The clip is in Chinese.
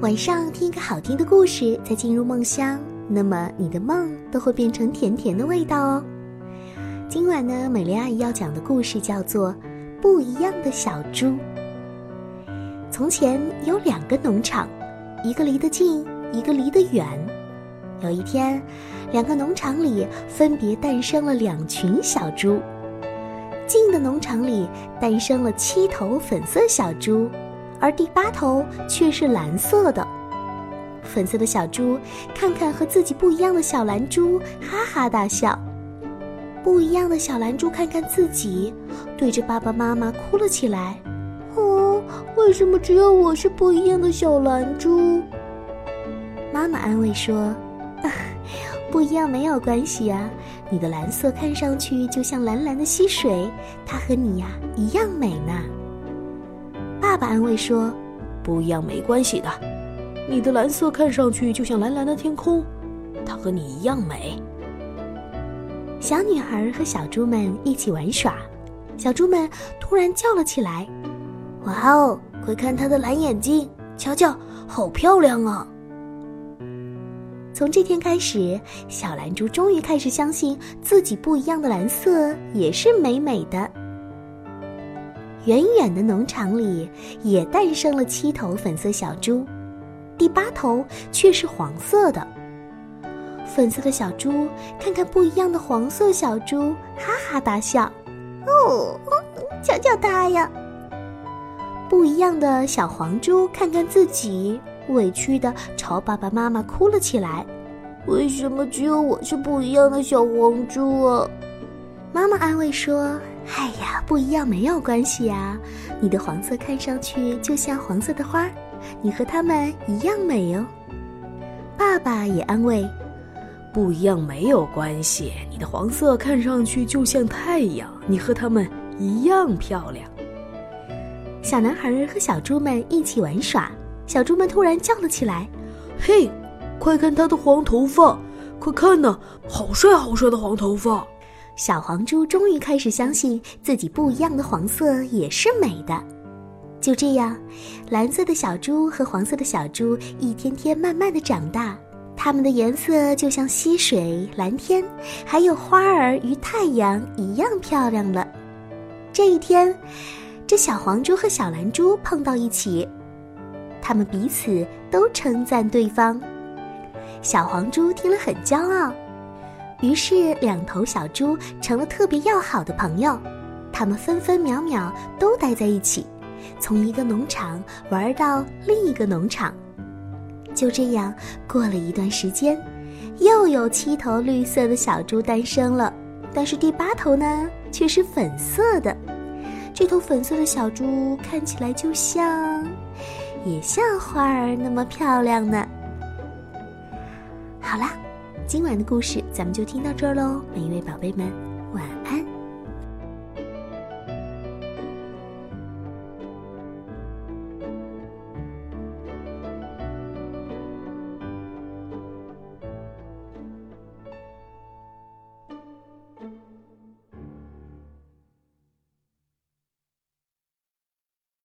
晚上听一个好听的故事，再进入梦乡，那么你的梦都会变成甜甜的味道哦。今晚呢，美丽阿姨要讲的故事叫做《不一样的小猪》。从前有两个农场，一个离得近，一个离得远。有一天，两个农场里分别诞生了两群小猪。近的农场里诞生了七头粉色小猪，而第八头却是蓝色的。粉色的小猪看看和自己不一样的小蓝猪，哈哈大笑。不一样的小蓝猪看看自己，对着爸爸妈妈哭了起来。哦，为什么只有我是不一样的小蓝猪？妈妈安慰说。不一样没有关系啊，你的蓝色看上去就像蓝蓝的溪水，它和你呀一样美呢。爸爸安慰说：“不一样没关系的，你的蓝色看上去就像蓝蓝的天空，它和你一样美。”小女孩和小猪们一起玩耍，小猪们突然叫了起来：“哇哦，快看它的蓝眼睛，瞧瞧，好漂亮啊！”从这天开始，小蓝猪终于开始相信自己不一样的蓝色也是美美的。远远的农场里也诞生了七头粉色小猪，第八头却是黄色的。粉色的小猪看看不一样的黄色小猪，哈哈大笑：“哦，瞧瞧它呀！”不一样的小黄猪看看自己。委屈的朝爸爸妈妈哭了起来。为什么只有我是不一样的小黄猪啊？妈妈安慰说：“哎呀，不一样没有关系啊，你的黄色看上去就像黄色的花，你和它们一样美哦。”爸爸也安慰：“不一样没有关系，你的黄色看上去就像太阳，你和它们一样漂亮。”小男孩和小猪们一起玩耍。小猪们突然叫了起来：“嘿，快看他的黄头发！快看呐，好帅好帅的黄头发！”小黄猪终于开始相信自己不一样的黄色也是美的。就这样，蓝色的小猪和黄色的小猪一天天慢慢的长大，它们的颜色就像溪水、蓝天，还有花儿与太阳一样漂亮了。这一天，这小黄猪和小蓝猪碰到一起。他们彼此都称赞对方，小黄猪听了很骄傲，于是两头小猪成了特别要好的朋友。他们分分秒秒都待在一起，从一个农场玩到另一个农场。就这样过了一段时间，又有七头绿色的小猪诞生了，但是第八头呢却是粉色的。这头粉色的小猪看起来就像……也像花儿那么漂亮呢。好啦，今晚的故事咱们就听到这儿喽，每一位宝贝们，晚安。